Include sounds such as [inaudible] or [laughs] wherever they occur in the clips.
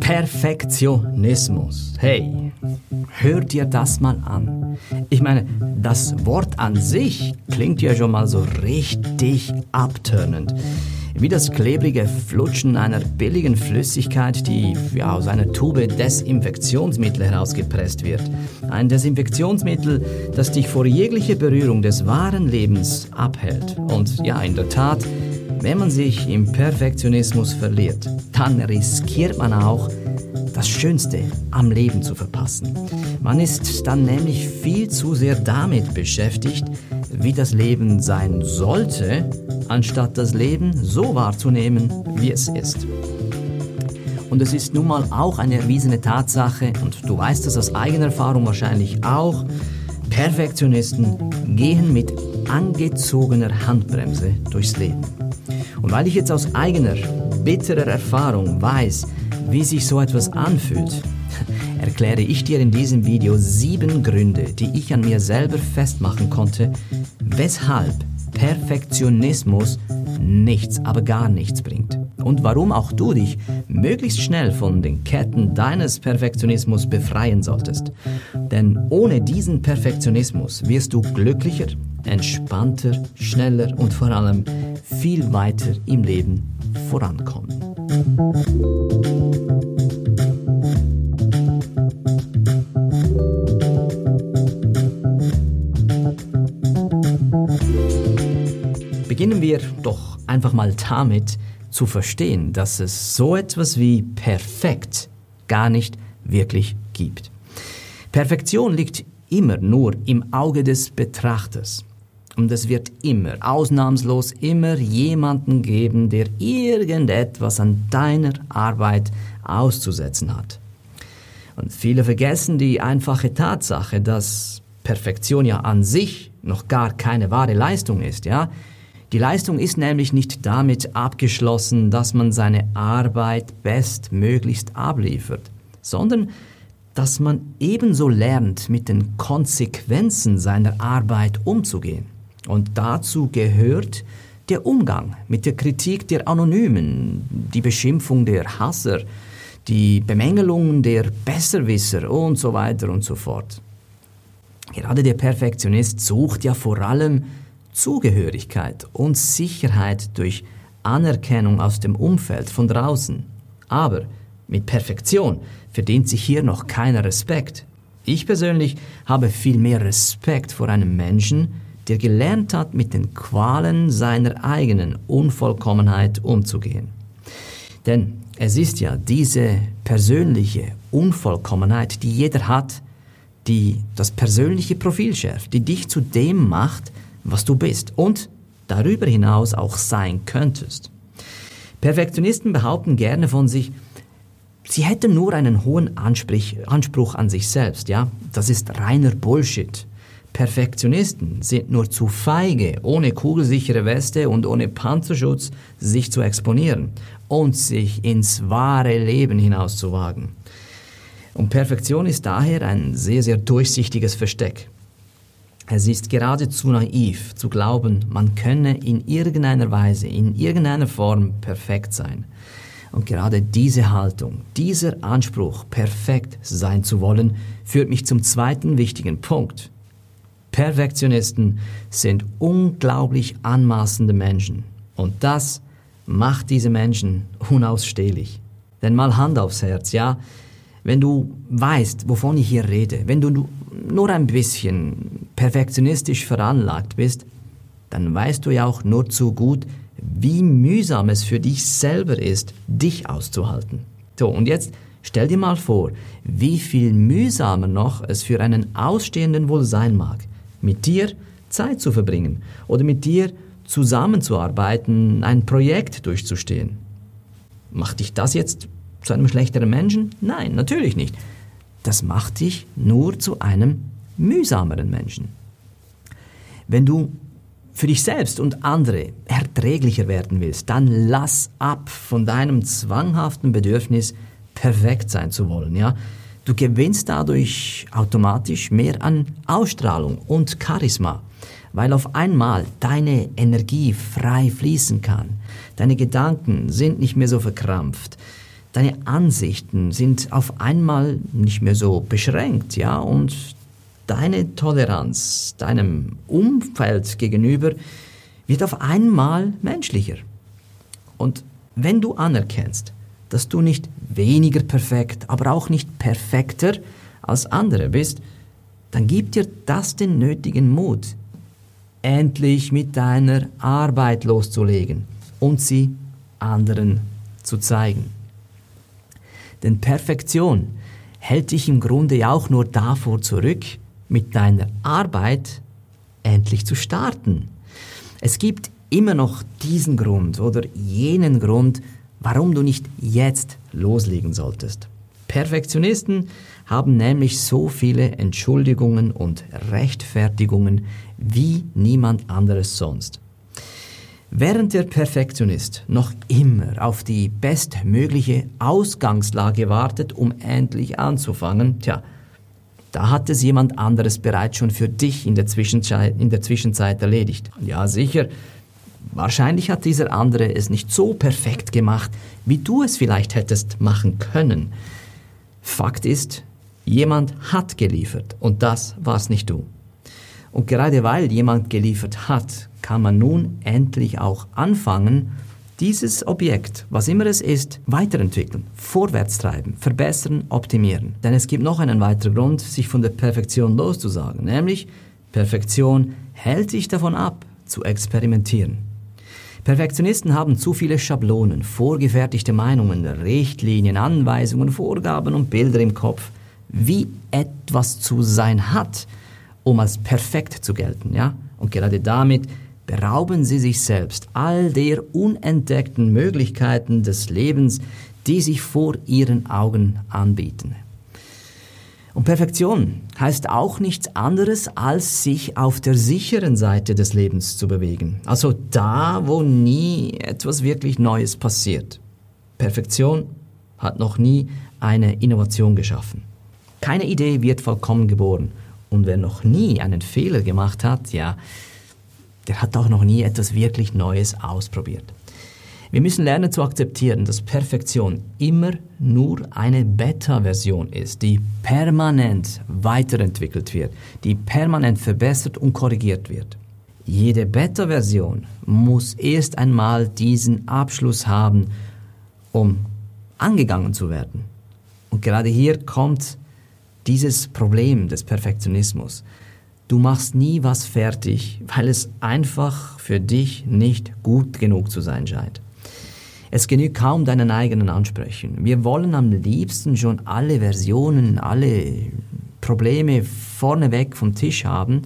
Perfektionismus. Hey, hör dir das mal an. Ich meine, das Wort an sich klingt ja schon mal so richtig abtörnend. Wie das klebrige Flutschen einer billigen Flüssigkeit, die ja, aus einer Tube Desinfektionsmittel herausgepresst wird. Ein Desinfektionsmittel, das dich vor jeglicher Berührung des wahren Lebens abhält. Und ja, in der Tat, wenn man sich im Perfektionismus verliert, dann riskiert man auch, das Schönste am Leben zu verpassen. Man ist dann nämlich viel zu sehr damit beschäftigt, wie das Leben sein sollte, anstatt das Leben so wahrzunehmen, wie es ist. Und es ist nun mal auch eine erwiesene Tatsache, und du weißt das aus eigener Erfahrung wahrscheinlich auch, Perfektionisten gehen mit angezogener Handbremse durchs Leben. Und weil ich jetzt aus eigener, bitterer Erfahrung weiß, wie sich so etwas anfühlt, [laughs] erkläre ich dir in diesem Video sieben Gründe, die ich an mir selber festmachen konnte, weshalb Perfektionismus nichts, aber gar nichts bringt. Und warum auch du dich möglichst schnell von den Ketten deines Perfektionismus befreien solltest. Denn ohne diesen Perfektionismus wirst du glücklicher, entspannter, schneller und vor allem viel weiter im Leben vorankommen. Beginnen wir doch einfach mal damit zu verstehen, dass es so etwas wie perfekt gar nicht wirklich gibt. Perfektion liegt immer nur im Auge des Betrachters. Und es wird immer, ausnahmslos immer jemanden geben, der irgendetwas an deiner Arbeit auszusetzen hat. Und viele vergessen die einfache Tatsache, dass Perfektion ja an sich noch gar keine wahre Leistung ist, ja? Die Leistung ist nämlich nicht damit abgeschlossen, dass man seine Arbeit bestmöglichst abliefert, sondern dass man ebenso lernt, mit den Konsequenzen seiner Arbeit umzugehen. Und dazu gehört der Umgang mit der Kritik der Anonymen, die Beschimpfung der Hasser, die Bemängelungen der Besserwisser und so weiter und so fort. Gerade der Perfektionist sucht ja vor allem Zugehörigkeit und Sicherheit durch Anerkennung aus dem Umfeld von draußen. Aber mit Perfektion verdient sich hier noch keiner Respekt. Ich persönlich habe viel mehr Respekt vor einem Menschen, der gelernt hat, mit den Qualen seiner eigenen Unvollkommenheit umzugehen. Denn es ist ja diese persönliche Unvollkommenheit, die jeder hat, die das persönliche Profil schärft, die dich zu dem macht, was du bist und darüber hinaus auch sein könntest. Perfektionisten behaupten gerne von sich, sie hätten nur einen hohen Anspruch an sich selbst, ja? Das ist reiner Bullshit. Perfektionisten sind nur zu feige, ohne kugelsichere Weste und ohne Panzerschutz sich zu exponieren und sich ins wahre Leben hinauszuwagen. Und Perfektion ist daher ein sehr, sehr durchsichtiges Versteck. Es ist geradezu naiv zu glauben, man könne in irgendeiner Weise, in irgendeiner Form perfekt sein. Und gerade diese Haltung, dieser Anspruch, perfekt sein zu wollen, führt mich zum zweiten wichtigen Punkt. Perfektionisten sind unglaublich anmaßende Menschen. Und das macht diese Menschen [laughs] unausstehlich. Denn mal Hand aufs Herz, ja? Wenn du weißt, wovon ich hier rede, wenn du nur ein bisschen perfektionistisch veranlagt bist, dann weißt du ja auch nur zu gut, wie mühsam es für dich selber ist, dich auszuhalten. So, und jetzt stell dir mal vor, wie viel mühsamer noch es für einen Ausstehenden wohl sein mag, mit dir Zeit zu verbringen oder mit dir zusammenzuarbeiten, ein Projekt durchzustehen. Macht dich das jetzt zu einem schlechteren Menschen? Nein, natürlich nicht. Das macht dich nur zu einem mühsameren Menschen. Wenn du für dich selbst und andere erträglicher werden willst, dann lass ab von deinem zwanghaften Bedürfnis, perfekt sein zu wollen, ja? Du gewinnst dadurch automatisch mehr an Ausstrahlung und Charisma, weil auf einmal deine Energie frei fließen kann. Deine Gedanken sind nicht mehr so verkrampft. Deine Ansichten sind auf einmal nicht mehr so beschränkt, ja, und deine Toleranz deinem Umfeld gegenüber wird auf einmal menschlicher. Und wenn du anerkennst, dass du nicht weniger perfekt, aber auch nicht perfekter als andere bist, dann gibt dir das den nötigen Mut, endlich mit deiner Arbeit loszulegen und sie anderen zu zeigen. Denn Perfektion hält dich im Grunde auch nur davor zurück, mit deiner Arbeit endlich zu starten. Es gibt immer noch diesen Grund oder jenen Grund, warum du nicht jetzt loslegen solltest. Perfektionisten haben nämlich so viele Entschuldigungen und Rechtfertigungen wie niemand anderes sonst. Während der Perfektionist noch immer auf die bestmögliche Ausgangslage wartet, um endlich anzufangen, tja, da hat es jemand anderes bereits schon für dich in der Zwischenzeit, in der Zwischenzeit erledigt. Ja, sicher, wahrscheinlich hat dieser andere es nicht so perfekt gemacht, wie du es vielleicht hättest machen können. Fakt ist, jemand hat geliefert und das war's nicht du. Und gerade weil jemand geliefert hat, kann man nun endlich auch anfangen, dieses Objekt, was immer es ist, weiterentwickeln, vorwärts treiben, verbessern, optimieren. Denn es gibt noch einen weiteren Grund, sich von der Perfektion loszusagen, nämlich Perfektion hält dich davon ab, zu experimentieren. Perfektionisten haben zu viele Schablonen, vorgefertigte Meinungen, Richtlinien, Anweisungen, Vorgaben und Bilder im Kopf, wie etwas zu sein hat – um als perfekt zu gelten, ja? Und gerade damit berauben sie sich selbst all der unentdeckten Möglichkeiten des Lebens, die sich vor ihren Augen anbieten. Und Perfektion heißt auch nichts anderes, als sich auf der sicheren Seite des Lebens zu bewegen. Also da, wo nie etwas wirklich Neues passiert. Perfektion hat noch nie eine Innovation geschaffen. Keine Idee wird vollkommen geboren. Und wer noch nie einen Fehler gemacht hat, ja, der hat auch noch nie etwas wirklich Neues ausprobiert. Wir müssen lernen zu akzeptieren, dass Perfektion immer nur eine Beta-Version ist, die permanent weiterentwickelt wird, die permanent verbessert und korrigiert wird. Jede Beta-Version muss erst einmal diesen Abschluss haben, um angegangen zu werden. Und gerade hier kommt dieses Problem des Perfektionismus. Du machst nie was fertig, weil es einfach für dich nicht gut genug zu sein scheint. Es genügt kaum deinen eigenen Ansprüchen. Wir wollen am liebsten schon alle Versionen, alle Probleme vorneweg vom Tisch haben,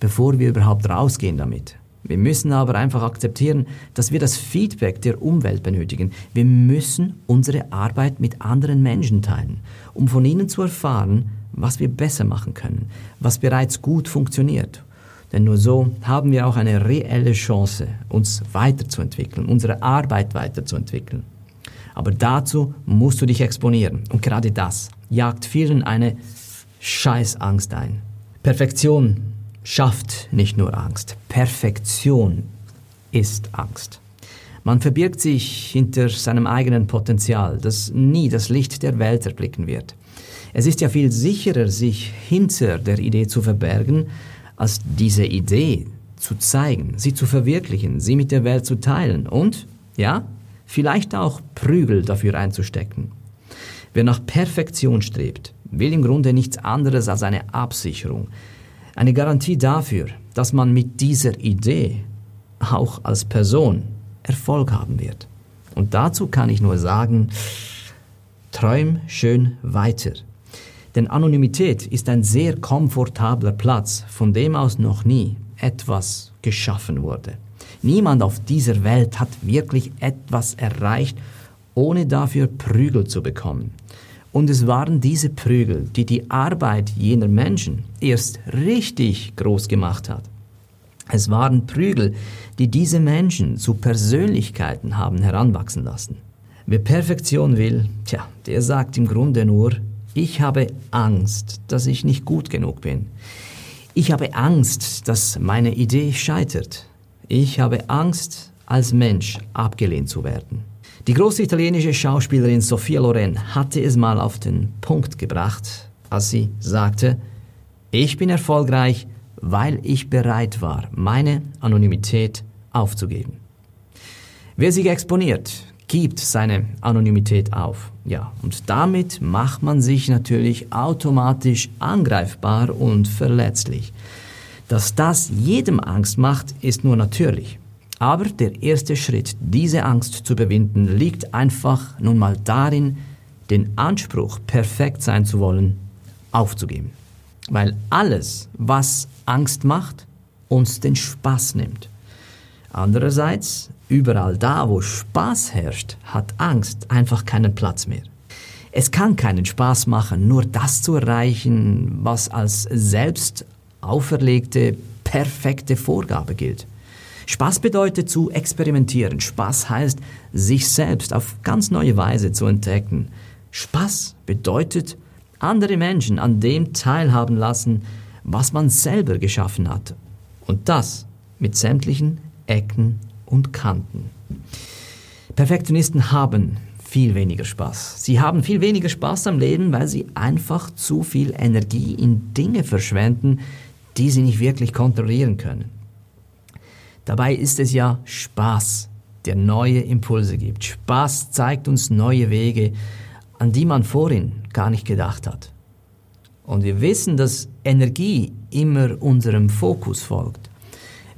bevor wir überhaupt rausgehen damit. Wir müssen aber einfach akzeptieren, dass wir das Feedback der Umwelt benötigen. Wir müssen unsere Arbeit mit anderen Menschen teilen, um von ihnen zu erfahren, was wir besser machen können, was bereits gut funktioniert. Denn nur so haben wir auch eine reelle Chance, uns weiterzuentwickeln, unsere Arbeit weiterzuentwickeln. Aber dazu musst du dich exponieren. Und gerade das jagt vielen eine Scheißangst ein. Perfektion schafft nicht nur Angst. Perfektion ist Angst. Man verbirgt sich hinter seinem eigenen Potenzial, das nie das Licht der Welt erblicken wird. Es ist ja viel sicherer, sich hinter der Idee zu verbergen, als diese Idee zu zeigen, sie zu verwirklichen, sie mit der Welt zu teilen und, ja, vielleicht auch Prügel dafür einzustecken. Wer nach Perfektion strebt, will im Grunde nichts anderes als eine Absicherung, eine Garantie dafür, dass man mit dieser Idee auch als Person Erfolg haben wird. Und dazu kann ich nur sagen, träum schön weiter. Denn Anonymität ist ein sehr komfortabler Platz, von dem aus noch nie etwas geschaffen wurde. Niemand auf dieser Welt hat wirklich etwas erreicht, ohne dafür Prügel zu bekommen. Und es waren diese Prügel, die die Arbeit jener Menschen erst richtig groß gemacht hat. Es waren Prügel, die diese Menschen zu Persönlichkeiten haben heranwachsen lassen. Wer Perfektion will, tja, der sagt im Grunde nur, ich habe Angst, dass ich nicht gut genug bin. Ich habe Angst, dass meine Idee scheitert. Ich habe Angst, als Mensch abgelehnt zu werden. Die große italienische Schauspielerin Sofia Loren hatte es mal auf den Punkt gebracht, als sie sagte, ich bin erfolgreich, weil ich bereit war, meine Anonymität aufzugeben. Wer sich exponiert, gibt seine Anonymität auf. Ja, und damit macht man sich natürlich automatisch angreifbar und verletzlich. Dass das jedem Angst macht, ist nur natürlich. Aber der erste Schritt, diese Angst zu überwinden, liegt einfach nun mal darin, den Anspruch, perfekt sein zu wollen, aufzugeben. Weil alles, was Angst macht, uns den Spaß nimmt. Andererseits, überall da, wo Spaß herrscht, hat Angst einfach keinen Platz mehr. Es kann keinen Spaß machen, nur das zu erreichen, was als selbst auferlegte, perfekte Vorgabe gilt. Spaß bedeutet zu experimentieren. Spaß heißt, sich selbst auf ganz neue Weise zu entdecken. Spaß bedeutet, andere Menschen an dem teilhaben lassen, was man selber geschaffen hat. Und das mit sämtlichen Ecken und Kanten. Perfektionisten haben viel weniger Spaß. Sie haben viel weniger Spaß am Leben, weil sie einfach zu viel Energie in Dinge verschwenden, die sie nicht wirklich kontrollieren können. Dabei ist es ja Spaß, der neue Impulse gibt. Spaß zeigt uns neue Wege, an die man vorhin gar nicht gedacht hat. Und wir wissen, dass Energie immer unserem Fokus folgt.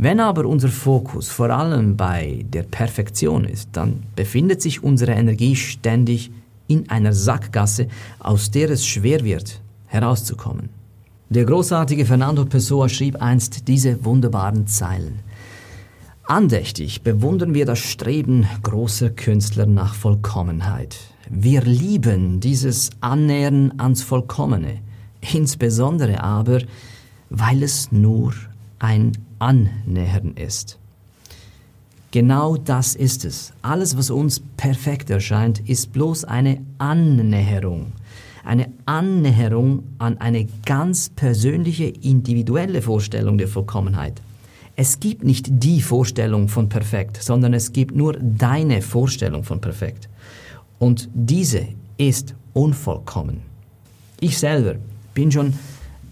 Wenn aber unser Fokus vor allem bei der Perfektion ist, dann befindet sich unsere Energie ständig in einer Sackgasse, aus der es schwer wird, herauszukommen. Der großartige Fernando Pessoa schrieb einst diese wunderbaren Zeilen. Andächtig bewundern wir das Streben großer Künstler nach Vollkommenheit. Wir lieben dieses Annähern ans Vollkommene, insbesondere aber, weil es nur ein Annähern ist. Genau das ist es. Alles, was uns perfekt erscheint, ist bloß eine Annäherung. Eine Annäherung an eine ganz persönliche, individuelle Vorstellung der Vollkommenheit. Es gibt nicht die Vorstellung von perfekt, sondern es gibt nur deine Vorstellung von perfekt. Und diese ist unvollkommen. Ich selber bin schon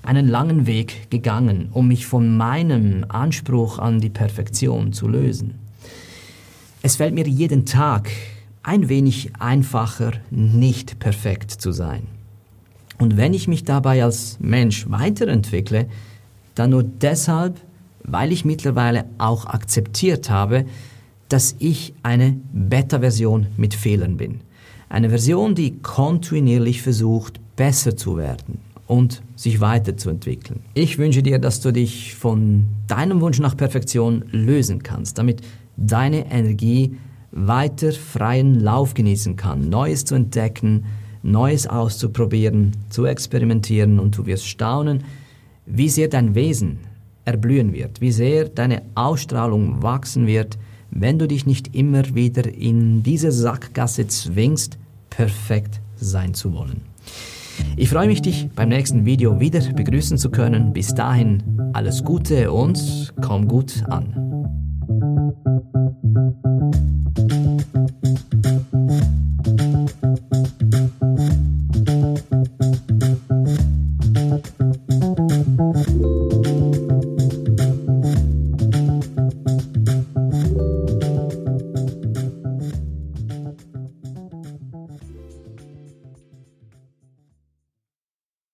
einen langen Weg gegangen, um mich von meinem Anspruch an die Perfektion zu lösen. Es fällt mir jeden Tag ein wenig einfacher, nicht perfekt zu sein. Und wenn ich mich dabei als Mensch weiterentwickle, dann nur deshalb, weil ich mittlerweile auch akzeptiert habe, dass ich eine Beta-Version mit Fehlern bin. Eine Version, die kontinuierlich versucht, besser zu werden und sich weiterzuentwickeln. Ich wünsche dir, dass du dich von deinem Wunsch nach Perfektion lösen kannst, damit deine Energie weiter freien Lauf genießen kann, Neues zu entdecken, Neues auszuprobieren, zu experimentieren und du wirst staunen, wie sehr dein Wesen erblühen wird, wie sehr deine Ausstrahlung wachsen wird, wenn du dich nicht immer wieder in diese Sackgasse zwingst, perfekt sein zu wollen. Ich freue mich, dich beim nächsten Video wieder begrüßen zu können. Bis dahin alles Gute und komm gut an.